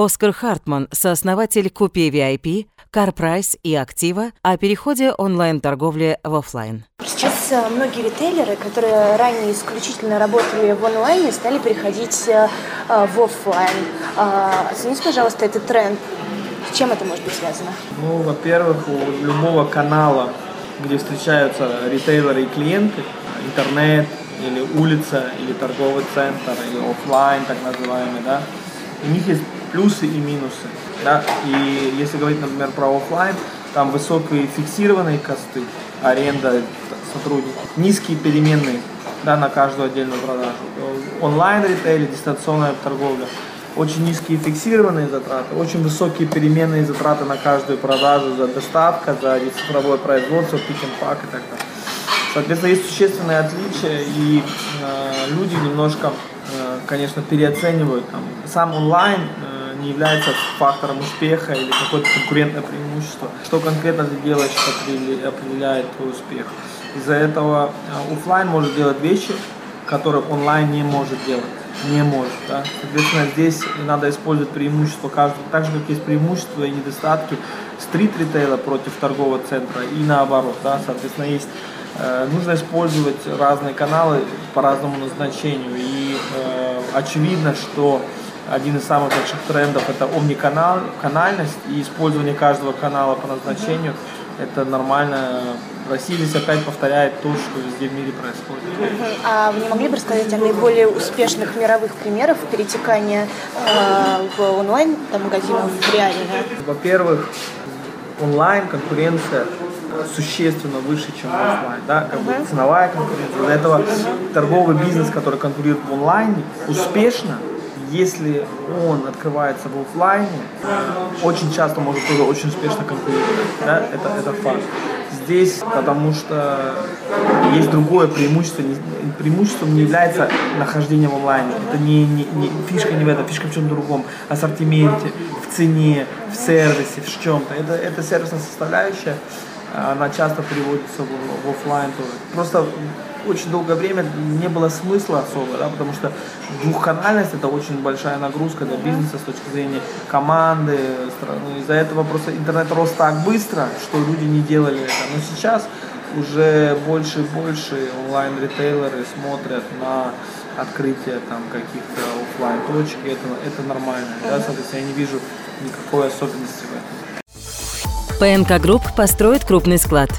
Оскар Хартман, сооснователь Купи VIP, CarPrice и Актива о переходе онлайн-торговли в офлайн. Сейчас э, многие ритейлеры, которые ранее исключительно работали в онлайне, стали переходить э, в офлайн. А, оцените, пожалуйста, этот тренд. С чем это может быть связано? Ну, во-первых, у любого канала, где встречаются ритейлеры и клиенты, интернет или улица, или торговый центр, или офлайн, так называемый, да, у них есть плюсы и минусы. Да? И если говорить, например, про офлайн, там высокие фиксированные косты, аренда сотрудников, низкие переменные да, на каждую отдельную продажу. Онлайн ритейл, дистанционная торговля, очень низкие фиксированные затраты, очень высокие переменные затраты на каждую продажу, за доставка, за цифровое производство, пик пак и так далее. Соответственно, есть существенные отличия, и э, люди немножко, э, конечно, переоценивают там, сам онлайн. Э, не является фактором успеха или какое-то конкурентное преимущество. Что конкретно ты делаешь, определяет твой успех. Из-за этого а, офлайн может делать вещи, которые онлайн не может делать. Не может. Да? Соответственно, здесь надо использовать преимущества каждого, так же, как есть преимущества и недостатки стрит-ритейла против торгового центра и наоборот. Да? Соответственно, есть э, нужно использовать разные каналы по разному назначению. И э, очевидно, что один из самых больших трендов это омниканальность и использование каждого канала по назначению. Это нормально. Россия здесь опять повторяет то, что везде в мире происходит. А вы не могли бы рассказать о наиболее успешных мировых примерах перетекания э, в онлайн там, магазинов в реальные? Во-первых, онлайн конкуренция существенно выше, чем офлайн, да, как бы ценовая конкуренция. Из-за этого торговый бизнес, который конкурирует в онлайне, успешно если он открывается в офлайне, очень часто может тоже очень успешно конкурировать. Да? Это, это факт. Здесь, потому что есть другое преимущество. Преимуществом не является нахождение в онлайне. Это не, не, не фишка не в этом, фишка в чем-то другом. Ассортименте, в цене, в сервисе, в чем-то. Это, это сервисная составляющая она часто приводится в, в офлайн тоже. Просто очень долгое время не было смысла особо, да, потому что двухканальность это очень большая нагрузка для бизнеса с точки зрения команды, страны. Из-за этого просто интернет рос так быстро, что люди не делали это. Но сейчас уже больше и больше онлайн-ритейлеры смотрят на открытие там каких-то офлайн точек, это, это нормально. Да, соответственно, я не вижу никакой особенности в этом. ПНК Групп построит крупный склад.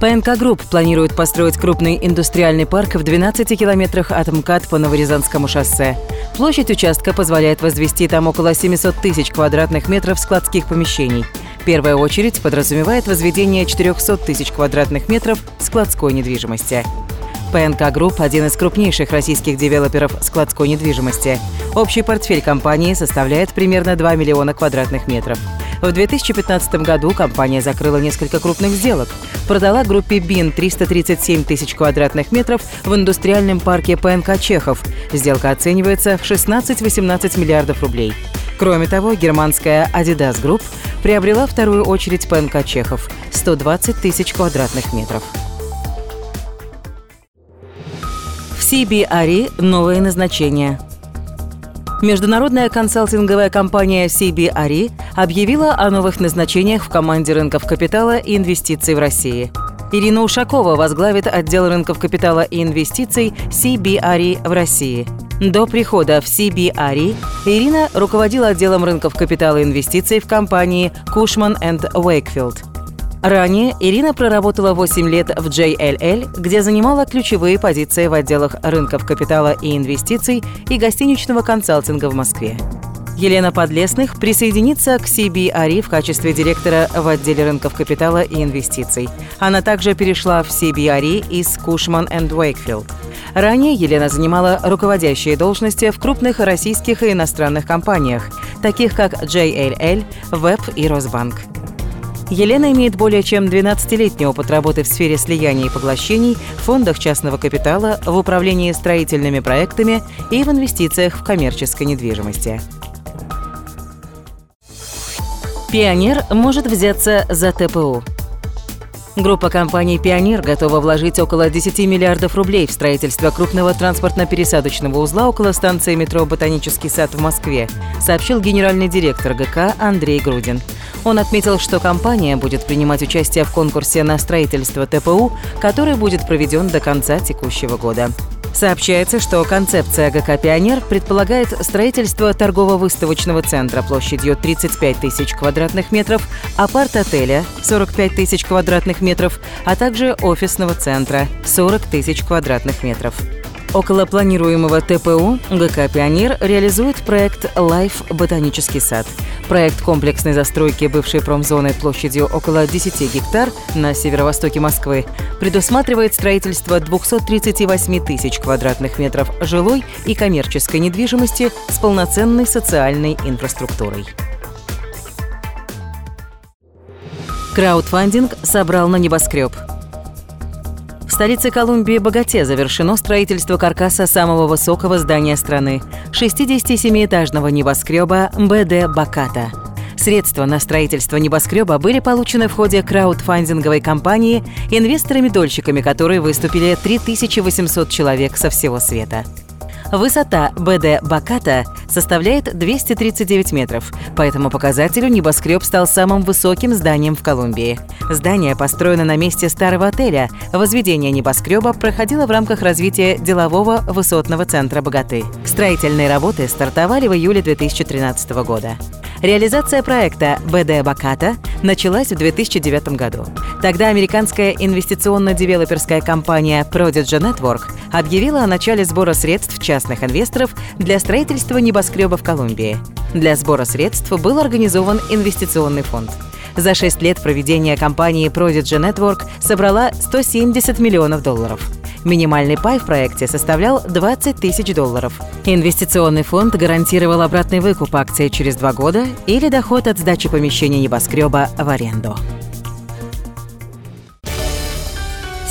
ПНК Групп планирует построить крупный индустриальный парк в 12 километрах от МКАД по Новорязанскому шоссе. Площадь участка позволяет возвести там около 700 тысяч квадратных метров складских помещений. Первая очередь подразумевает возведение 400 тысяч квадратных метров складской недвижимости. ПНК Групп – один из крупнейших российских девелоперов складской недвижимости. Общий портфель компании составляет примерно 2 миллиона квадратных метров. В 2015 году компания закрыла несколько крупных сделок. Продала группе БИН 337 тысяч квадратных метров в индустриальном парке ПНК «Чехов». Сделка оценивается в 16-18 миллиардов рублей. Кроме того, германская Adidas Group приобрела вторую очередь ПНК «Чехов» – 120 тысяч квадратных метров. В CBRE новое назначение – Международная консалтинговая компания CBRE объявила о новых назначениях в команде рынков капитала и инвестиций в России. Ирина Ушакова возглавит отдел рынков капитала и инвестиций CBRE в России. До прихода в CBRE Ирина руководила отделом рынков капитала и инвестиций в компании Cushman Wakefield. Ранее Ирина проработала 8 лет в JLL, где занимала ключевые позиции в отделах рынков капитала и инвестиций и гостиничного консалтинга в Москве. Елена Подлесных присоединится к CBRE в качестве директора в отделе рынков капитала и инвестиций. Она также перешла в CBRE из Cushman Wakefield. Ранее Елена занимала руководящие должности в крупных российских и иностранных компаниях, таких как JLL, Web и Росбанк. Елена имеет более чем 12-летний опыт работы в сфере слияния и поглощений, в фондах частного капитала, в управлении строительными проектами и в инвестициях в коммерческой недвижимости. Пионер может взяться за ТПУ. Группа компаний «Пионер» готова вложить около 10 миллиардов рублей в строительство крупного транспортно-пересадочного узла около станции метро «Ботанический сад» в Москве, сообщил генеральный директор ГК Андрей Грудин. Он отметил, что компания будет принимать участие в конкурсе на строительство ТПУ, который будет проведен до конца текущего года. Сообщается, что концепция ГК «Пионер» предполагает строительство торгово-выставочного центра площадью 35 тысяч квадратных метров, апарт-отеля 45 тысяч квадратных метров, а также офисного центра 40 тысяч квадратных метров. Около планируемого ТПУ ГК «Пионер» реализует проект «Life Ботанический сад». Проект комплексной застройки бывшей промзоны площадью около 10 гектар на северо-востоке Москвы предусматривает строительство 238 тысяч квадратных метров жилой и коммерческой недвижимости с полноценной социальной инфраструктурой. Краудфандинг собрал на небоскреб – столице Колумбии Богате завершено строительство каркаса самого высокого здания страны – 67-этажного небоскреба БД «Баката». Средства на строительство небоскреба были получены в ходе краудфандинговой кампании инвесторами-дольщиками, которые выступили 3800 человек со всего света. Высота БД Баката составляет 239 метров. По этому показателю небоскреб стал самым высоким зданием в Колумбии. Здание построено на месте старого отеля. Возведение небоскреба проходило в рамках развития делового высотного центра «Богаты». Строительные работы стартовали в июле 2013 года. Реализация проекта БД Баката началась в 2009 году. Тогда американская инвестиционно-девелоперская компания Prodigy Network объявила о начале сбора средств частных инвесторов для строительства небоскреба в Колумбии. Для сбора средств был организован инвестиционный фонд. За шесть лет проведения компании Prodigy Network собрала 170 миллионов долларов – Минимальный пай в проекте составлял 20 тысяч долларов. Инвестиционный фонд гарантировал обратный выкуп акций через два года или доход от сдачи помещения небоскреба в аренду.